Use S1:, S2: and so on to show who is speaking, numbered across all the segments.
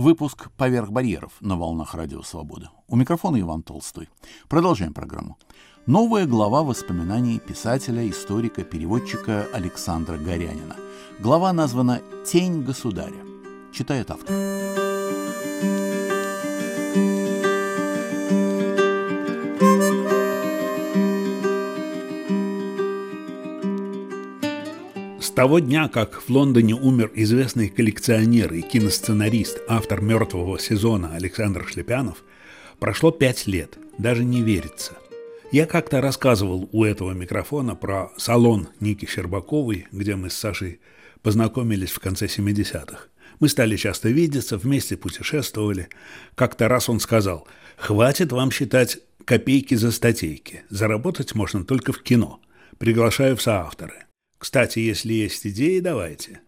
S1: Выпуск «Поверх барьеров» на волнах Радио Свобода. У микрофона Иван Толстой. Продолжаем программу. Новая глава воспоминаний писателя, историка, переводчика Александра Горянина. Глава названа «Тень государя». Читает автор.
S2: Того дня, как в Лондоне умер известный коллекционер и киносценарист, автор «Мертвого сезона» Александр Шлепянов, прошло пять лет, даже не верится. Я как-то рассказывал у этого микрофона про салон Ники Щербаковой, где мы с Сашей познакомились в конце 70-х. Мы стали часто видеться, вместе путешествовали. Как-то раз он сказал, «Хватит вам считать копейки за статейки. Заработать можно только в кино. Приглашаю в соавторы». Кстати, если есть идеи, давайте.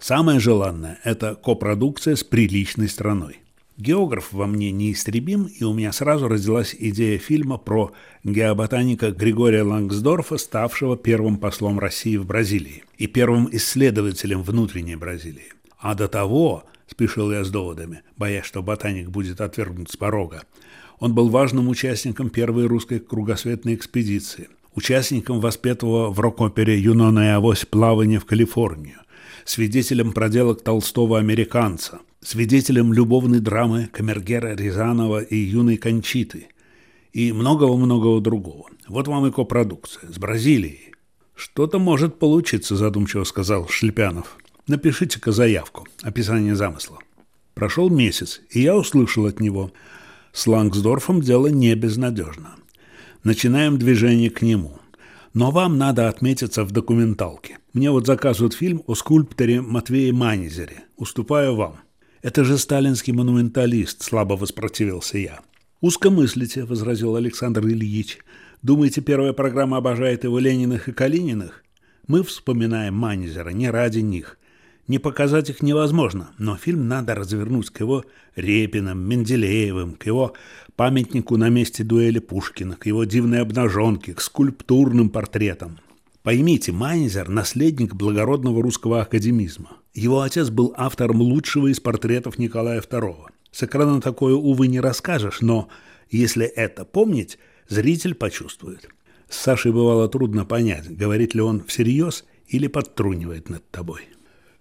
S2: Самое желанное – это копродукция с приличной страной. Географ во мне неистребим, и у меня сразу родилась идея фильма про геоботаника Григория Лангсдорфа, ставшего первым послом России в Бразилии и первым исследователем внутренней Бразилии. А до того, спешил я с доводами, боясь, что ботаник будет отвергнут с порога, он был важным участником первой русской кругосветной экспедиции – участником воспетого в рок-опере «Юнона авось» плавания в Калифорнию, свидетелем проделок толстого американца, свидетелем любовной драмы Камергера Рязанова и юной Кончиты и многого-многого другого. Вот вам и копродукция с Бразилией. Что-то может получиться, задумчиво сказал Шлепянов. Напишите-ка заявку, описание замысла. Прошел месяц, и я услышал от него. С Лангсдорфом дело не безнадежно начинаем движение к нему. Но вам надо отметиться в документалке. Мне вот заказывают фильм о скульпторе Матвее Манизере. Уступаю вам. Это же сталинский монументалист, слабо воспротивился я. Узко мыслите, возразил Александр Ильич. Думаете, первая программа обожает его Лениных и Калининых? Мы вспоминаем Манизера не ради них. Не показать их невозможно, но фильм надо развернуть к его Репиным, Менделеевым, к его памятнику на месте дуэли Пушкина, к его дивной обнаженке, к скульптурным портретам. Поймите, Майнзер – наследник благородного русского академизма. Его отец был автором лучшего из портретов Николая II. С экрана такое, увы, не расскажешь, но если это помнить, зритель почувствует. С Сашей бывало трудно понять, говорит ли он всерьез или подтрунивает над тобой.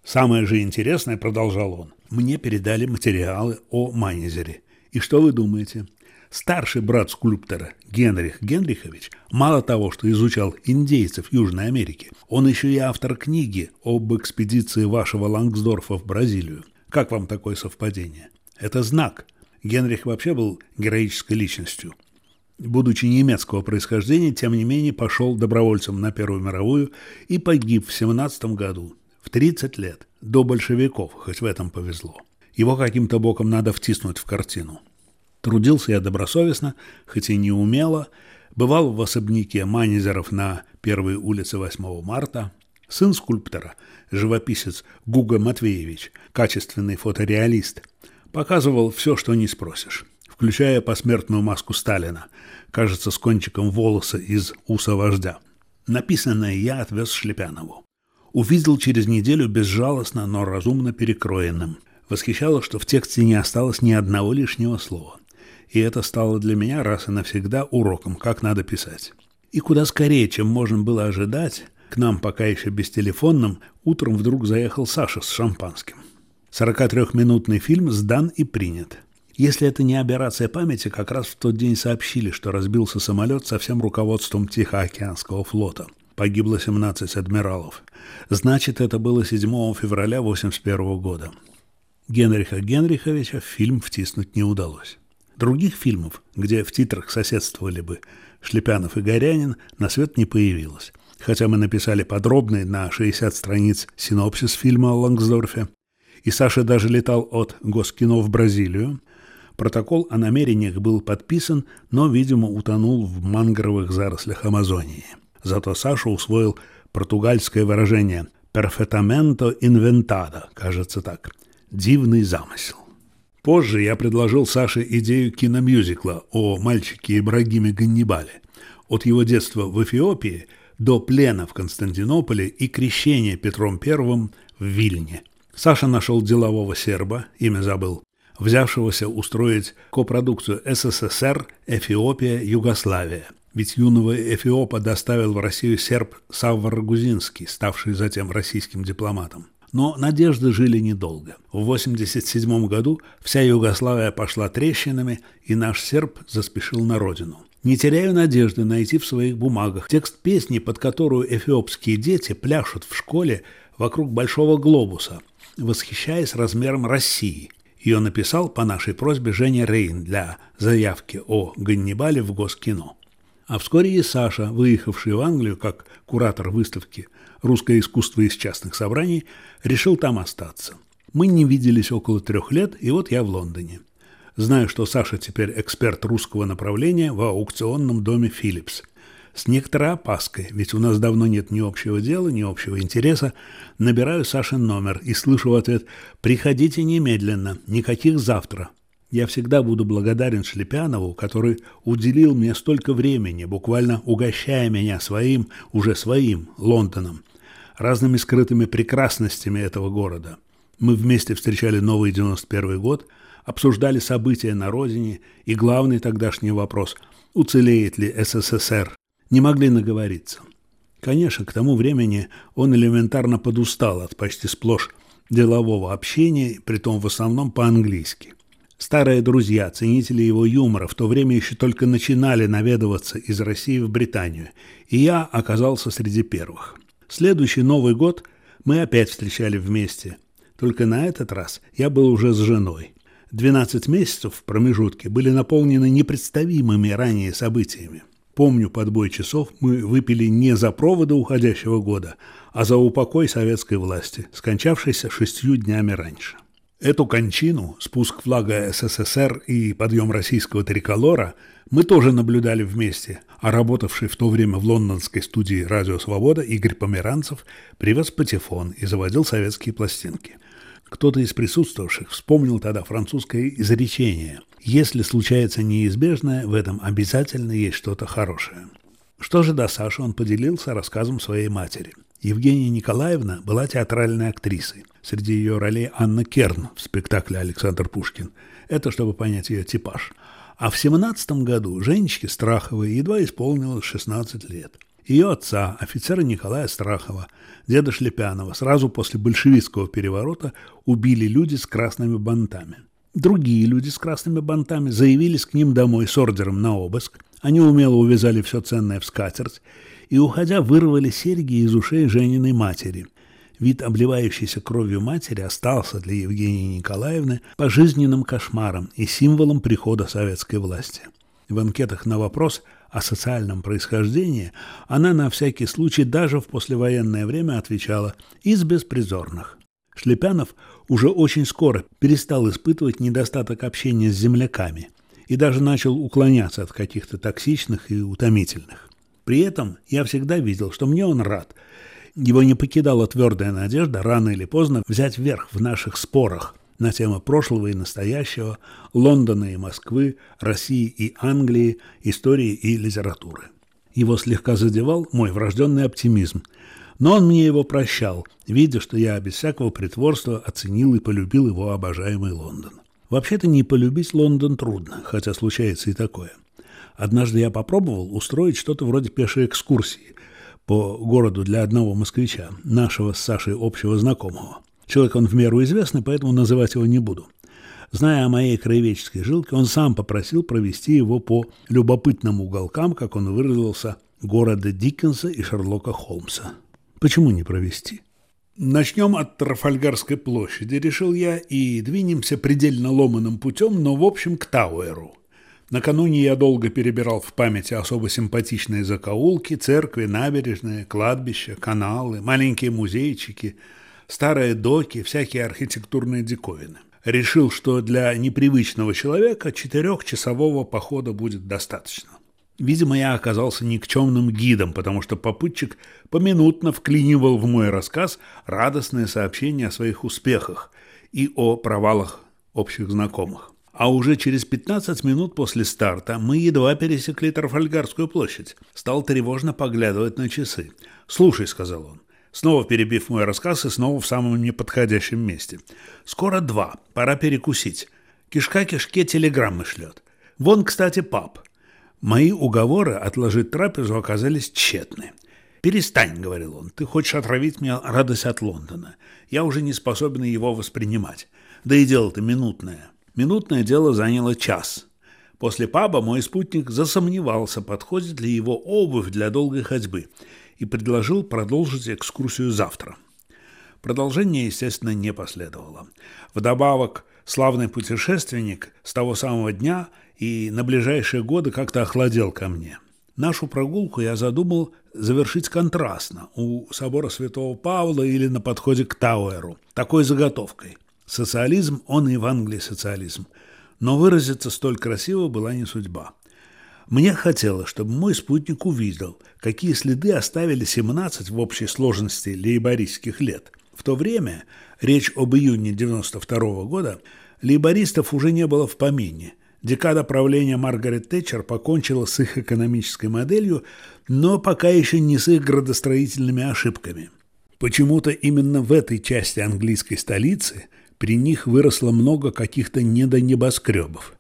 S2: Самое же интересное, продолжал он, мне передали материалы о Майнезере. И что вы думаете? Старший брат скульптора Генрих Генрихович мало того, что изучал индейцев Южной Америки, он еще и автор книги об экспедиции вашего Лангсдорфа в Бразилию. Как вам такое совпадение? Это знак. Генрих вообще был героической личностью. Будучи немецкого происхождения, тем не менее пошел добровольцем на Первую мировую и погиб в 17 году, в 30 лет, до большевиков, хоть в этом повезло. Его каким-то боком надо втиснуть в картину. Трудился я добросовестно, хоть и не умело, бывал в особняке Манизеров на первой улице 8 марта. Сын скульптора, живописец Гуга Матвеевич, качественный фотореалист, показывал все, что не спросишь, включая посмертную маску Сталина, кажется, с кончиком волоса из уса вождя. Написанное я отвез Шлепянову. Увидел через неделю безжалостно, но разумно перекроенным. Восхищало, что в тексте не осталось ни одного лишнего слова и это стало для меня раз и навсегда уроком, как надо писать. И куда скорее, чем можно было ожидать, к нам пока еще бестелефонным, утром вдруг заехал Саша с шампанским. 43-минутный фильм сдан и принят. Если это не операция памяти, как раз в тот день сообщили, что разбился самолет со всем руководством Тихоокеанского флота. Погибло 17 адмиралов. Значит, это было 7 февраля 1981 года. Генриха Генриховича в фильм втиснуть не удалось. Других фильмов, где в титрах соседствовали бы Шлепянов и Горянин, на свет не появилось. Хотя мы написали подробный на 60 страниц синопсис фильма о Лангсдорфе, и Саша даже летал от Госкино в Бразилию, протокол о намерениях был подписан, но, видимо, утонул в мангровых зарослях Амазонии. Зато Саша усвоил португальское выражение «perfetamento inventado», кажется так, «дивный замысел». Позже я предложил Саше идею киномюзикла о мальчике Ибрагиме Ганнибале. От его детства в Эфиопии до плена в Константинополе и крещения Петром I в Вильне. Саша нашел делового серба, имя забыл, взявшегося устроить копродукцию СССР, Эфиопия, Югославия. Ведь юного Эфиопа доставил в Россию серб Савва Рагузинский, ставший затем российским дипломатом. Но надежды жили недолго. В 1987 году вся Югославия пошла трещинами, и наш серб заспешил на родину. Не теряю надежды найти в своих бумагах текст песни, под которую эфиопские дети пляшут в школе вокруг большого глобуса, восхищаясь размером России. Ее написал по нашей просьбе Женя Рейн для заявки о Ганнибале в Госкино. А вскоре и Саша, выехавший в Англию как куратор выставки «Русское искусство из частных собраний», решил там остаться. Мы не виделись около трех лет, и вот я в Лондоне. Знаю, что Саша теперь эксперт русского направления в аукционном доме «Филлипс». С некоторой опаской, ведь у нас давно нет ни общего дела, ни общего интереса, набираю Сашин номер и слышу в ответ «Приходите немедленно, никаких завтра, я всегда буду благодарен Шлепянову, который уделил мне столько времени, буквально угощая меня своим, уже своим, Лондоном, разными скрытыми прекрасностями этого города. Мы вместе встречали новый 91 год, обсуждали события на родине и главный тогдашний вопрос – уцелеет ли СССР? Не могли наговориться. Конечно, к тому времени он элементарно подустал от почти сплошь делового общения, притом в основном по-английски. Старые друзья, ценители его юмора, в то время еще только начинали наведываться из России в Британию, и я оказался среди первых. Следующий Новый год мы опять встречали вместе, только на этот раз я был уже с женой. 12 месяцев в промежутке были наполнены непредставимыми ранее событиями. Помню, под бой часов мы выпили не за проводы уходящего года, а за упокой советской власти, скончавшейся шестью днями раньше. Эту кончину, спуск флага СССР и подъем российского триколора мы тоже наблюдали вместе, а работавший в то время в лондонской студии «Радио Свобода» Игорь Померанцев привез патефон и заводил советские пластинки. Кто-то из присутствовавших вспомнил тогда французское изречение «Если случается неизбежное, в этом обязательно есть что-то хорошее». Что же до Саши, он поделился рассказом своей матери – Евгения Николаевна была театральной актрисой. Среди ее ролей Анна Керн в спектакле «Александр Пушкин». Это чтобы понять ее типаж. А в 17 году Женечке Страховой едва исполнилось 16 лет. Ее отца, офицера Николая Страхова, деда Шлепянова, сразу после большевистского переворота убили люди с красными бантами. Другие люди с красными бантами заявились к ним домой с ордером на обыск. Они умело увязали все ценное в скатерть и, уходя, вырвали серьги из ушей Жениной матери. Вид обливающейся кровью матери остался для Евгении Николаевны пожизненным кошмаром и символом прихода советской власти. В анкетах на вопрос о социальном происхождении она на всякий случай даже в послевоенное время отвечала «из беспризорных». Шлепянов уже очень скоро перестал испытывать недостаток общения с земляками и даже начал уклоняться от каких-то токсичных и утомительных. При этом я всегда видел, что мне он рад. Его не покидала твердая надежда рано или поздно взять верх в наших спорах на темы прошлого и настоящего, Лондона и Москвы, России и Англии, истории и литературы. Его слегка задевал мой врожденный оптимизм, но он мне его прощал, видя, что я без всякого притворства оценил и полюбил его обожаемый Лондон. Вообще-то не полюбить Лондон трудно, хотя случается и такое – Однажды я попробовал устроить что-то вроде пешей экскурсии по городу для одного москвича, нашего с Сашей общего знакомого. Человек он в меру известный, поэтому называть его не буду. Зная о моей краеведческой жилке, он сам попросил провести его по любопытным уголкам, как он выразился, города Диккенса и Шерлока Холмса. Почему не провести? Начнем от Трафальгарской площади, решил я, и двинемся предельно ломаным путем, но в общем к Тауэру. Накануне я долго перебирал в памяти особо симпатичные закоулки, церкви, набережные, кладбища, каналы, маленькие музейчики, старые доки, всякие архитектурные диковины. Решил, что для непривычного человека четырехчасового похода будет достаточно. Видимо, я оказался никчемным гидом, потому что попутчик поминутно вклинивал в мой рассказ радостные сообщения о своих успехах и о провалах общих знакомых. А уже через 15 минут после старта мы едва пересекли Трафальгарскую площадь. Стал тревожно поглядывать на часы. «Слушай», — сказал он, снова перебив мой рассказ и снова в самом неподходящем месте. «Скоро два. Пора перекусить. Кишка кишке телеграммы шлет. Вон, кстати, пап. Мои уговоры отложить трапезу оказались тщетны. «Перестань», — говорил он, — «ты хочешь отравить мне радость от Лондона. Я уже не способен его воспринимать. Да и дело-то минутное». Минутное дело заняло час. После паба мой спутник засомневался, подходит ли его обувь для долгой ходьбы, и предложил продолжить экскурсию завтра. Продолжение, естественно, не последовало. Вдобавок, славный путешественник с того самого дня и на ближайшие годы как-то охладел ко мне. Нашу прогулку я задумал завершить контрастно, у собора Святого Павла или на подходе к Тауэру, такой заготовкой. Социализм, он и в Англии социализм. Но выразиться столь красиво была не судьба. Мне хотелось, чтобы мой спутник увидел, какие следы оставили 17 в общей сложности лейбористских лет. В то время, речь об июне 92 -го года, лейбористов уже не было в помине. Декада правления Маргарет Тэтчер покончила с их экономической моделью, но пока еще не с их градостроительными ошибками. Почему-то именно в этой части английской столицы при них выросло много каких-то недонебоскребов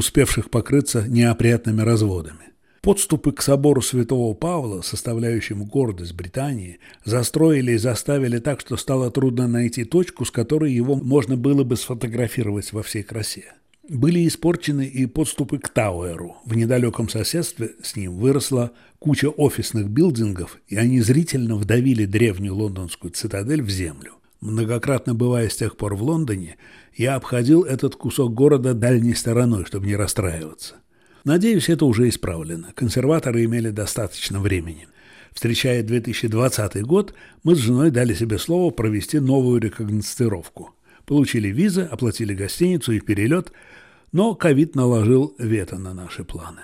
S2: успевших покрыться неопрятными разводами. Подступы к собору святого Павла, составляющему гордость Британии, застроили и заставили так, что стало трудно найти точку, с которой его можно было бы сфотографировать во всей красе. Были испорчены и подступы к Тауэру. В недалеком соседстве с ним выросла куча офисных билдингов, и они зрительно вдавили древнюю лондонскую цитадель в землю. Многократно бывая с тех пор в Лондоне, я обходил этот кусок города дальней стороной, чтобы не расстраиваться. Надеюсь, это уже исправлено. Консерваторы имели достаточно времени. Встречая 2020 год, мы с женой дали себе слово провести новую рекогностировку. Получили визы, оплатили гостиницу и перелет, но ковид наложил вето на наши планы.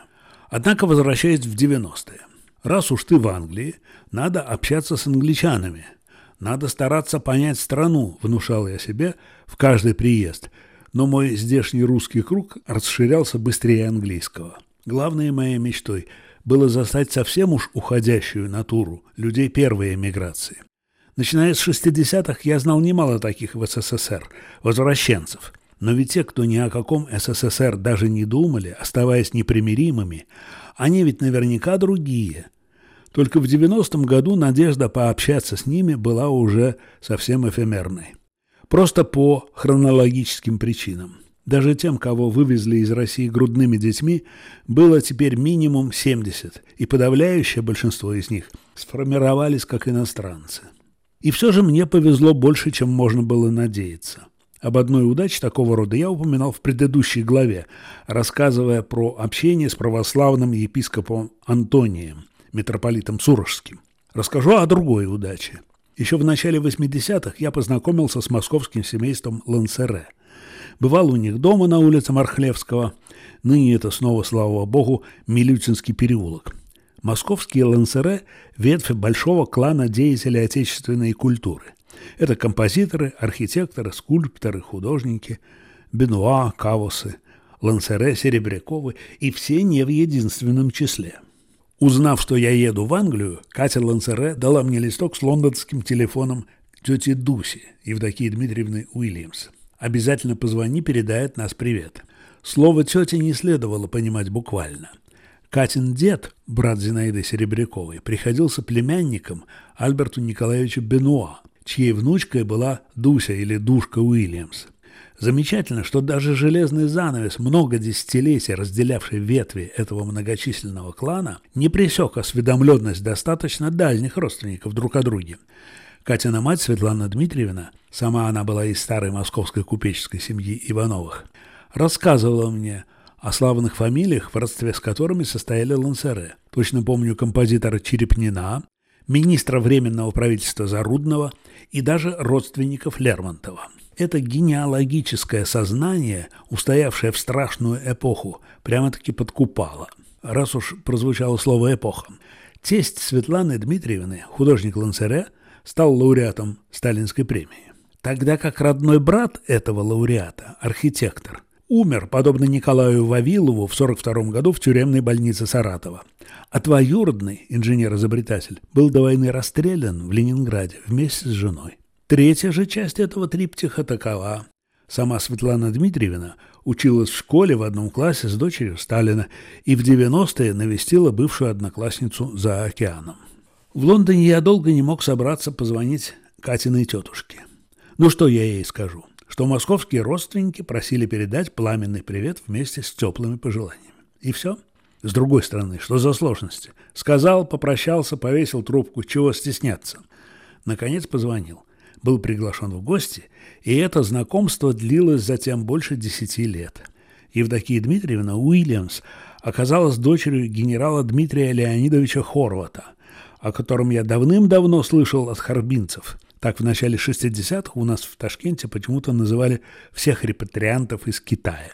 S2: Однако, возвращаясь в 90-е, раз уж ты в Англии, надо общаться с англичанами – надо стараться понять страну, внушал я себе в каждый приезд. Но мой здешний русский круг расширялся быстрее английского. Главной моей мечтой было застать совсем уж уходящую натуру людей первой эмиграции. Начиная с 60-х я знал немало таких в СССР, возвращенцев. Но ведь те, кто ни о каком СССР даже не думали, оставаясь непримиримыми, они ведь наверняка другие – только в 90-м году надежда пообщаться с ними была уже совсем эфемерной. Просто по хронологическим причинам. Даже тем, кого вывезли из России грудными детьми, было теперь минимум 70, и подавляющее большинство из них сформировались как иностранцы. И все же мне повезло больше, чем можно было надеяться. Об одной удаче такого рода я упоминал в предыдущей главе, рассказывая про общение с православным епископом Антонием – митрополитом Сурожским. Расскажу о другой удаче. Еще в начале 80-х я познакомился с московским семейством Лансере. Бывал у них дома на улице Мархлевского. Ныне это снова, слава богу, Милютинский переулок. Московские Лансере – ветвь большого клана деятелей отечественной культуры. Это композиторы, архитекторы, скульпторы, художники, Бенуа, Кавосы, Лансере, Серебряковы и все не в единственном числе – Узнав, что я еду в Англию, Катя Лансере дала мне листок с лондонским телефоном тети Дуси, Евдокии Дмитриевны Уильямс. «Обязательно позвони, передает нас привет». Слово тети не следовало понимать буквально. Катин дед, брат Зинаиды Серебряковой, приходился племянником Альберту Николаевичу Бенуа, чьей внучкой была Дуся или Душка Уильямс. Замечательно, что даже железный занавес, много десятилетий разделявший ветви этого многочисленного клана, не пресек осведомленность достаточно дальних родственников друг о друге. Катина мать Светлана Дмитриевна, сама она была из старой московской купеческой семьи Ивановых, рассказывала мне о славных фамилиях, в родстве с которыми состояли Лансере. Точно помню композитора Черепнина, министра Временного правительства Зарудного и даже родственников Лермонтова. Это генеалогическое сознание, устоявшее в страшную эпоху, прямо-таки подкупало. Раз уж прозвучало слово «эпоха». Тесть Светланы Дмитриевны, художник Лансере, стал лауреатом Сталинской премии. Тогда как родной брат этого лауреата, архитектор, умер, подобно Николаю Вавилову, в 1942 году в тюремной больнице Саратова. А двоюродный инженер-изобретатель был до войны расстрелян в Ленинграде вместе с женой. Третья же часть этого триптиха такова. Сама Светлана Дмитриевна училась в школе в одном классе с дочерью Сталина и в 90-е навестила бывшую одноклассницу за океаном. В Лондоне я долго не мог собраться позвонить Катиной тетушке. Ну что я ей скажу? Что московские родственники просили передать пламенный привет вместе с теплыми пожеланиями. И все. С другой стороны, что за сложности? Сказал, попрощался, повесил трубку. Чего стесняться? Наконец позвонил. Был приглашен в гости, и это знакомство длилось затем больше десяти лет. Евдокия Дмитриевна Уильямс оказалась дочерью генерала Дмитрия Леонидовича Хорвата, о котором я давным-давно слышал от харбинцев. Так в начале 60-х у нас в Ташкенте почему-то называли всех репатриантов из Китая.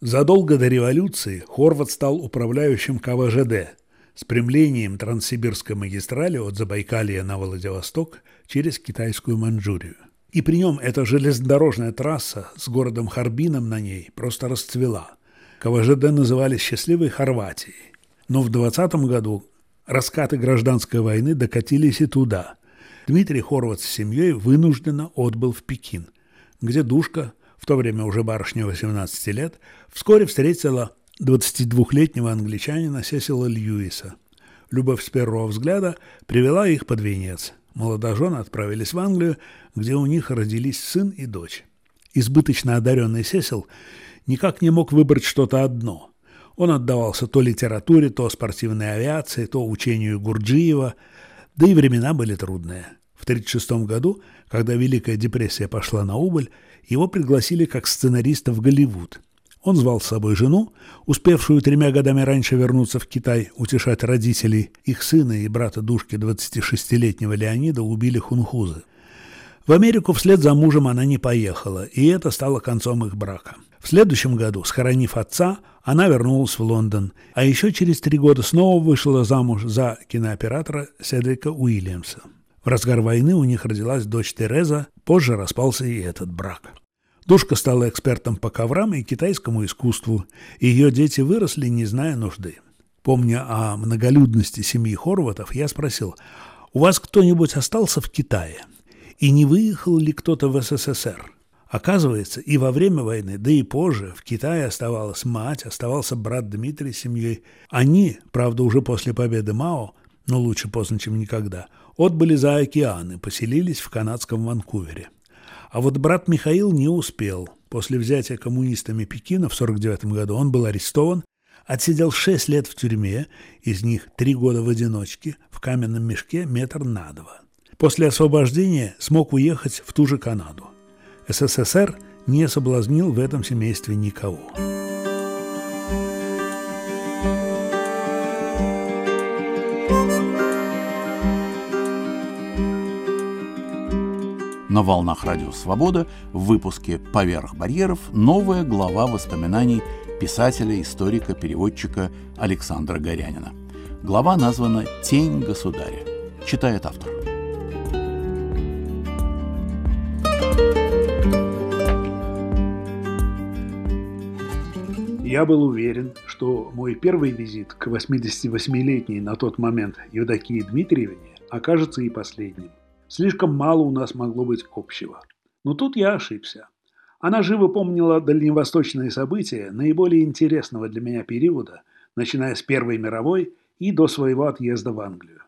S2: Задолго до революции Хорват стал управляющим КВЖД с премлением Транссибирской магистрали от Забайкалья на Владивосток через китайскую Манчжурию. И при нем эта железнодорожная трасса с городом Харбином на ней просто расцвела. КВЖД называли «Счастливой Хорватией». Но в 20 году раскаты гражданской войны докатились и туда. Дмитрий Хорват с семьей вынужденно отбыл в Пекин, где Душка, в то время уже барышня 18 лет, вскоре встретила 22-летнего англичанина Сесила Льюиса. Любовь с первого взгляда привела их под венец. Молодожены отправились в Англию, где у них родились сын и дочь. Избыточно одаренный Сесил никак не мог выбрать что-то одно. Он отдавался то литературе, то спортивной авиации, то учению Гурджиева, да и времена были трудные. В 1936 году, когда Великая депрессия пошла на убыль, его пригласили как сценариста в Голливуд. Он звал с собой жену, успевшую тремя годами раньше вернуться в Китай, утешать родителей. Их сына и брата душки 26-летнего Леонида убили хунхузы. В Америку вслед за мужем она не поехала, и это стало концом их брака. В следующем году, схоронив отца, она вернулась в Лондон, а еще через три года снова вышла замуж за кинооператора Седрика Уильямса. В разгар войны у них родилась дочь Тереза, позже распался и этот брак. Душка стала экспертом по коврам и китайскому искусству, ее дети выросли, не зная нужды. Помня о многолюдности семьи Хорватов, я спросил, «У вас кто-нибудь остался в Китае? И не выехал ли кто-то в СССР?» Оказывается, и во время войны, да и позже, в Китае оставалась мать, оставался брат Дмитрий с семьей. Они, правда, уже после победы Мао, но лучше поздно, чем никогда – отбыли за океан и поселились в канадском Ванкувере. А вот брат Михаил не успел. После взятия коммунистами Пекина в 1949 году он был арестован, отсидел 6 лет в тюрьме, из них 3 года в одиночке, в каменном мешке метр на два. После освобождения смог уехать в ту же Канаду. СССР не соблазнил в этом семействе никого.
S1: На волнах Радио Свобода в выпуске «Поверх барьеров» новая глава воспоминаний писателя, историка, переводчика Александра Горянина. Глава названа «Тень государя». Читает автор.
S2: Я был уверен, что мой первый визит к 88-летней на тот момент Евдокии Дмитриевне окажется и последним. Слишком мало у нас могло быть общего. Но тут я ошибся. Она живо помнила дальневосточные события наиболее интересного для меня периода, начиная с Первой мировой и до своего отъезда в Англию.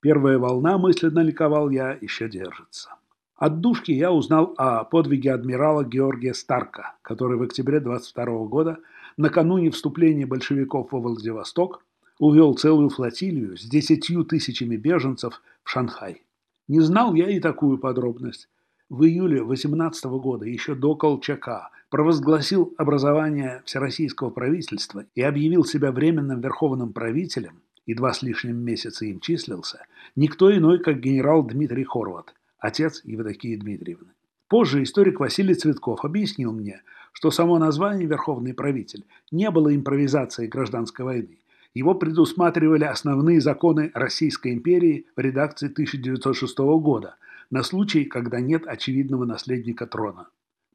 S2: Первая волна, мысленно ликовал я, еще держится. От душки я узнал о подвиге адмирала Георгия Старка, который в октябре 22 года, накануне вступления большевиков во Владивосток, увел целую флотилию с десятью тысячами беженцев в Шанхай. Не знал я и такую подробность. В июле 18 года, еще до Колчака, провозгласил образование Всероссийского правительства и объявил себя временным верховным правителем, и два с лишним месяца им числился, никто иной, как генерал Дмитрий Хорват, отец Евдокии Дмитриевны. Позже историк Василий Цветков объяснил мне, что само название «верховный правитель» не было импровизацией гражданской войны, его предусматривали основные законы Российской империи в редакции 1906 года на случай, когда нет очевидного наследника трона.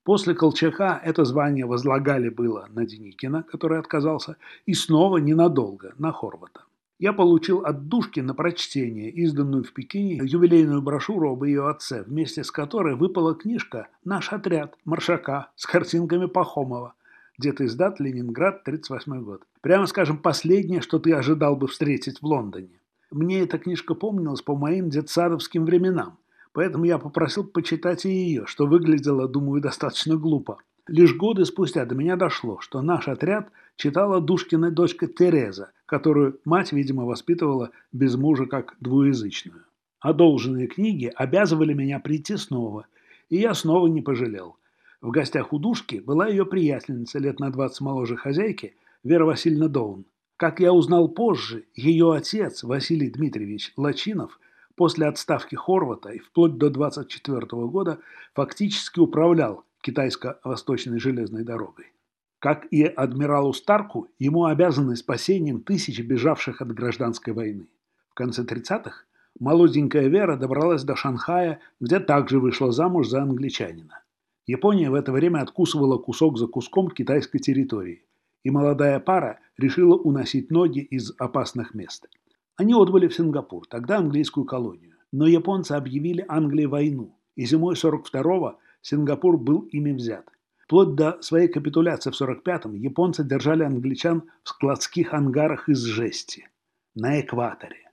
S2: После Колчака это звание возлагали было на Деникина, который отказался, и снова ненадолго на Хорвата. Я получил от Душки на прочтение, изданную в Пекине, юбилейную брошюру об ее отце, вместе с которой выпала книжка «Наш отряд» Маршака с картинками Пахомова – Где-то издат Ленинград, 38 год. Прямо скажем, последнее, что ты ожидал бы встретить в Лондоне. Мне эта книжка помнилась по моим детсадовским временам, поэтому я попросил почитать и ее, что выглядело, думаю, достаточно глупо. Лишь годы спустя до меня дошло, что наш отряд читала Душкина дочка Тереза, которую мать, видимо, воспитывала без мужа как двуязычную. Одолженные книги обязывали меня прийти снова, и я снова не пожалел. В гостях у Душки была ее приятельница, лет на 20 моложе хозяйки, Вера Васильевна Доун. Как я узнал позже, ее отец, Василий Дмитриевич Лачинов, после отставки Хорвата и вплоть до 24 года фактически управлял китайско-восточной железной дорогой. Как и адмиралу Старку, ему обязаны спасением тысяч бежавших от гражданской войны. В конце 30-х молоденькая Вера добралась до Шанхая, где также вышла замуж за англичанина. Япония в это время откусывала кусок за куском китайской территории, и молодая пара решила уносить ноги из опасных мест. Они отбыли в Сингапур, тогда английскую колонию. Но японцы объявили Англии войну, и зимой 42-го Сингапур был ими взят. Вплоть до своей капитуляции в 45-м японцы держали англичан в складских ангарах из жести. На экваторе.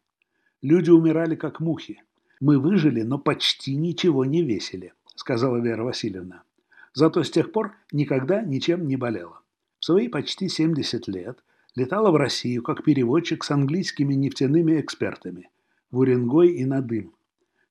S2: Люди умирали как мухи. Мы выжили, но почти ничего не весили, сказала Вера Васильевна. Зато с тех пор никогда ничем не болела. В свои почти 70 лет летала в Россию как переводчик с английскими нефтяными экспертами в Уренгой и Надым.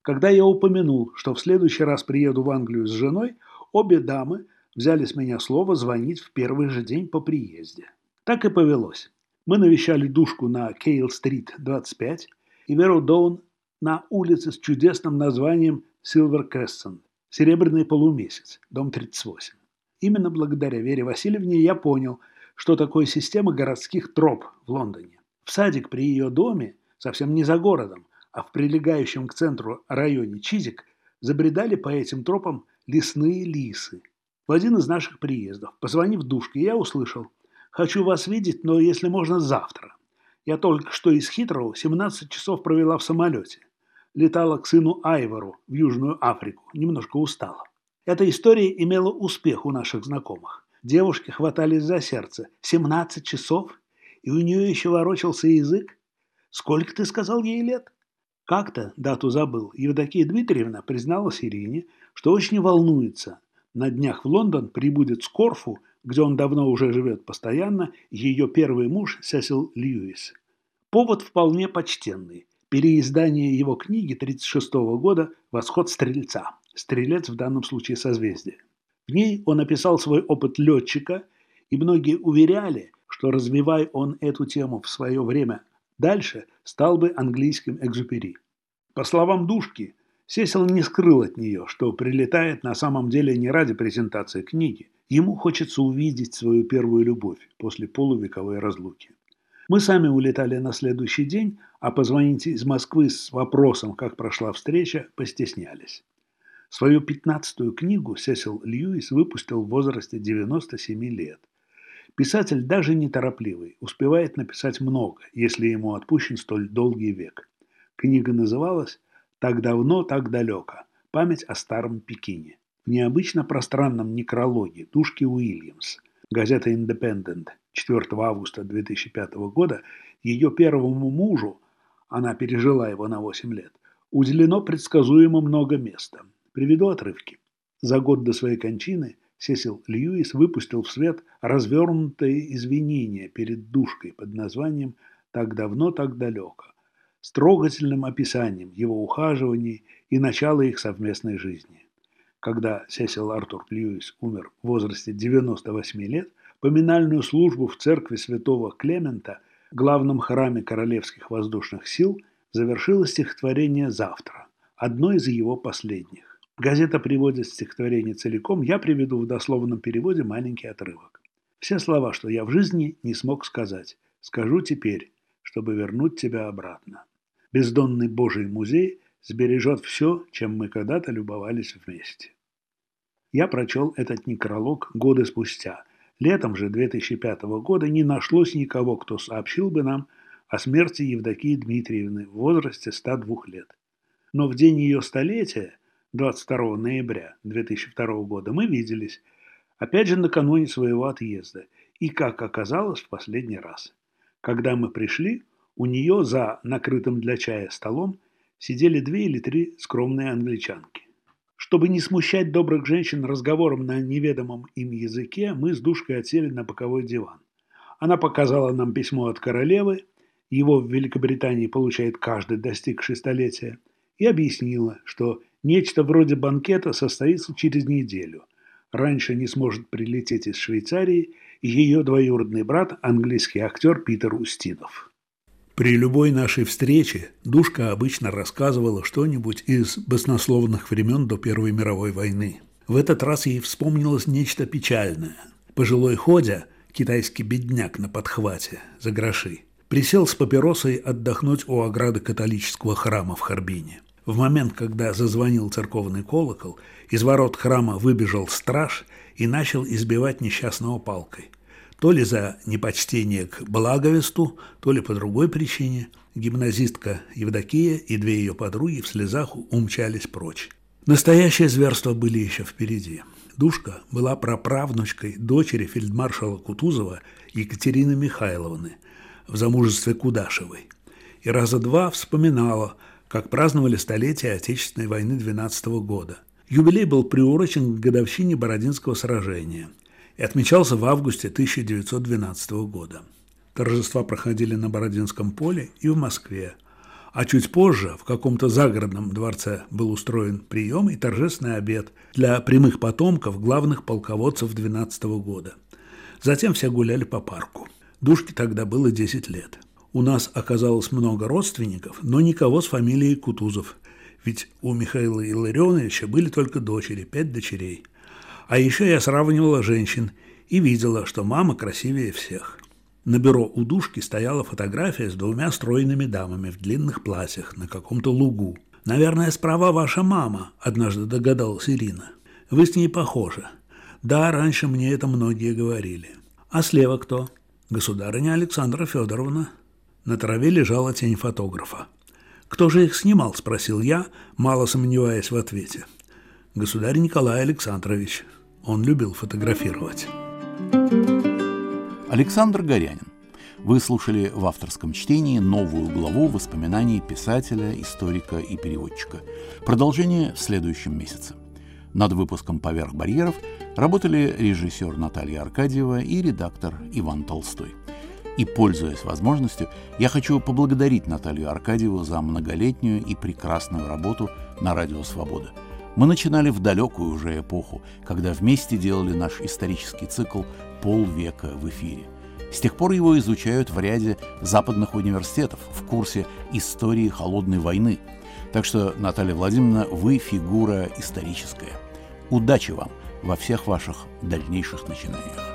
S2: Когда я упомянул, что в следующий раз приеду в Англию с женой, обе дамы взяли с меня слово звонить в первый же день по приезде. Так и повелось. Мы навещали душку на Кейл-стрит 25 и Веру Доун на улице с чудесным названием Силвер Крессен – Серебряный полумесяц, дом 38. Именно благодаря Вере Васильевне я понял, что такое система городских троп в Лондоне. В садик при ее доме, совсем не за городом, а в прилегающем к центру районе Чизик забредали по этим тропам лесные лисы. В один из наших приездов, позвонив душке, я услышал «Хочу вас видеть, но если можно завтра». Я только что из Хитроу 17 часов провела в самолете. Летала к сыну Айвору в Южную Африку, немножко устала. Эта история имела успех у наших знакомых. Девушки хватались за сердце. 17 часов? И у нее еще ворочался язык? Сколько ты сказал ей лет? Как-то, дату забыл, Евдокия Дмитриевна призналась Ирине, что очень волнуется. На днях в Лондон прибудет Скорфу, где он давно уже живет постоянно, ее первый муж Сесил Льюис. Повод вполне почтенный. Переиздание его книги 1936 года «Восход стрельца». Стрелец в данном случае созвездие. В ней он описал свой опыт летчика, и многие уверяли, что развивая он эту тему в свое время Дальше стал бы английским экзупери. По словам Душки, Сесил не скрыл от нее, что прилетает на самом деле не ради презентации книги. Ему хочется увидеть свою первую любовь после полувековой разлуки. Мы сами улетали на следующий день, а позвонить из Москвы с вопросом, как прошла встреча, постеснялись. Свою пятнадцатую книгу Сесил Льюис выпустил в возрасте 97 лет. Писатель даже неторопливый, успевает написать много, если ему отпущен столь долгий век. Книга называлась «Так давно, так далеко. Память о старом Пекине». В необычно пространном некрологе Душки Уильямс, газета «Индепендент» 4 августа 2005 года, ее первому мужу, она пережила его на 8 лет, уделено предсказуемо много места. Приведу отрывки. За год до своей кончины – Сесил Льюис выпустил в свет развернутое извинение перед душкой под названием «Так давно, так далеко», с трогательным описанием его ухаживаний и начала их совместной жизни. Когда Сесил Артур Льюис умер в возрасте 98 лет, поминальную службу в церкви святого Клемента, главном храме Королевских воздушных сил, завершило стихотворение «Завтра», одно из его последних. Газета приводит стихотворение целиком, я приведу в дословном переводе маленький отрывок. Все слова, что я в жизни не смог сказать, скажу теперь, чтобы вернуть тебя обратно. Бездонный Божий музей сбережет все, чем мы когда-то любовались вместе. Я прочел этот некролог годы спустя. Летом же 2005 года не нашлось никого, кто сообщил бы нам о смерти Евдокии Дмитриевны в возрасте 102 лет. Но в день ее столетия 22 ноября 2002 года мы виделись.
S3: Опять же накануне своего отъезда. И, как оказалось, в последний раз. Когда мы пришли, у нее за накрытым для чая столом сидели две или три скромные англичанки. Чтобы не смущать добрых женщин разговором на неведомом им языке, мы с Душкой отсели на боковой диван. Она показала нам письмо от королевы, его в Великобритании получает каждый достигший столетия, и объяснила, что нечто вроде банкета состоится через неделю. Раньше не сможет прилететь из Швейцарии ее двоюродный брат, английский актер Питер Устинов.
S2: При любой нашей встрече Душка обычно рассказывала что-нибудь из баснословных времен до Первой мировой войны. В этот раз ей вспомнилось нечто печальное. Пожилой Ходя, китайский бедняк на подхвате, за гроши, присел с папиросой отдохнуть у ограды католического храма в Харбине. В момент, когда зазвонил церковный колокол, из ворот храма выбежал страж и начал избивать несчастного палкой – то ли за непочтение к благовесту, то ли по другой причине, гимназистка Евдокия и две ее подруги в слезах умчались прочь. Настоящие зверства были еще впереди. Душка была праправнучкой дочери фельдмаршала Кутузова Екатерины Михайловны в замужестве Кудашевой. И раза два вспоминала, как праздновали столетие Отечественной войны 12 года. Юбилей был приурочен к годовщине Бородинского сражения – и отмечался в августе 1912 года. Торжества проходили на Бородинском поле и в Москве, а чуть позже в каком-то загородном дворце был устроен прием и торжественный обед для прямых потомков главных полководцев 12 года. Затем все гуляли по парку. Душке тогда было 10 лет. У нас оказалось много родственников, но никого с фамилией Кутузов, ведь у Михаила Илларионовича были только дочери, пять дочерей – а еще я сравнивала женщин и видела, что мама красивее всех. На бюро у душки стояла фотография с двумя стройными дамами в длинных платьях на каком-то лугу. «Наверное, справа ваша мама», – однажды догадалась Ирина. «Вы с ней похожи». «Да, раньше мне это многие говорили». «А слева кто?» «Государыня Александра Федоровна». На траве лежала тень фотографа. «Кто же их снимал?» – спросил я, мало сомневаясь в ответе. «Государь Николай Александрович». Он любил фотографировать.
S1: Александр Горянин. Вы слушали в авторском чтении новую главу воспоминаний писателя, историка и переводчика. Продолжение в следующем месяце. Над выпуском «Поверх барьеров» работали режиссер Наталья Аркадьева и редактор Иван Толстой. И, пользуясь возможностью, я хочу поблагодарить Наталью Аркадьеву за многолетнюю и прекрасную работу на Радио Свобода – мы начинали в далекую уже эпоху, когда вместе делали наш исторический цикл «Полвека в эфире». С тех пор его изучают в ряде западных университетов в курсе истории холодной войны. Так что, Наталья Владимировна, вы фигура историческая. Удачи вам во всех ваших дальнейших начинаниях.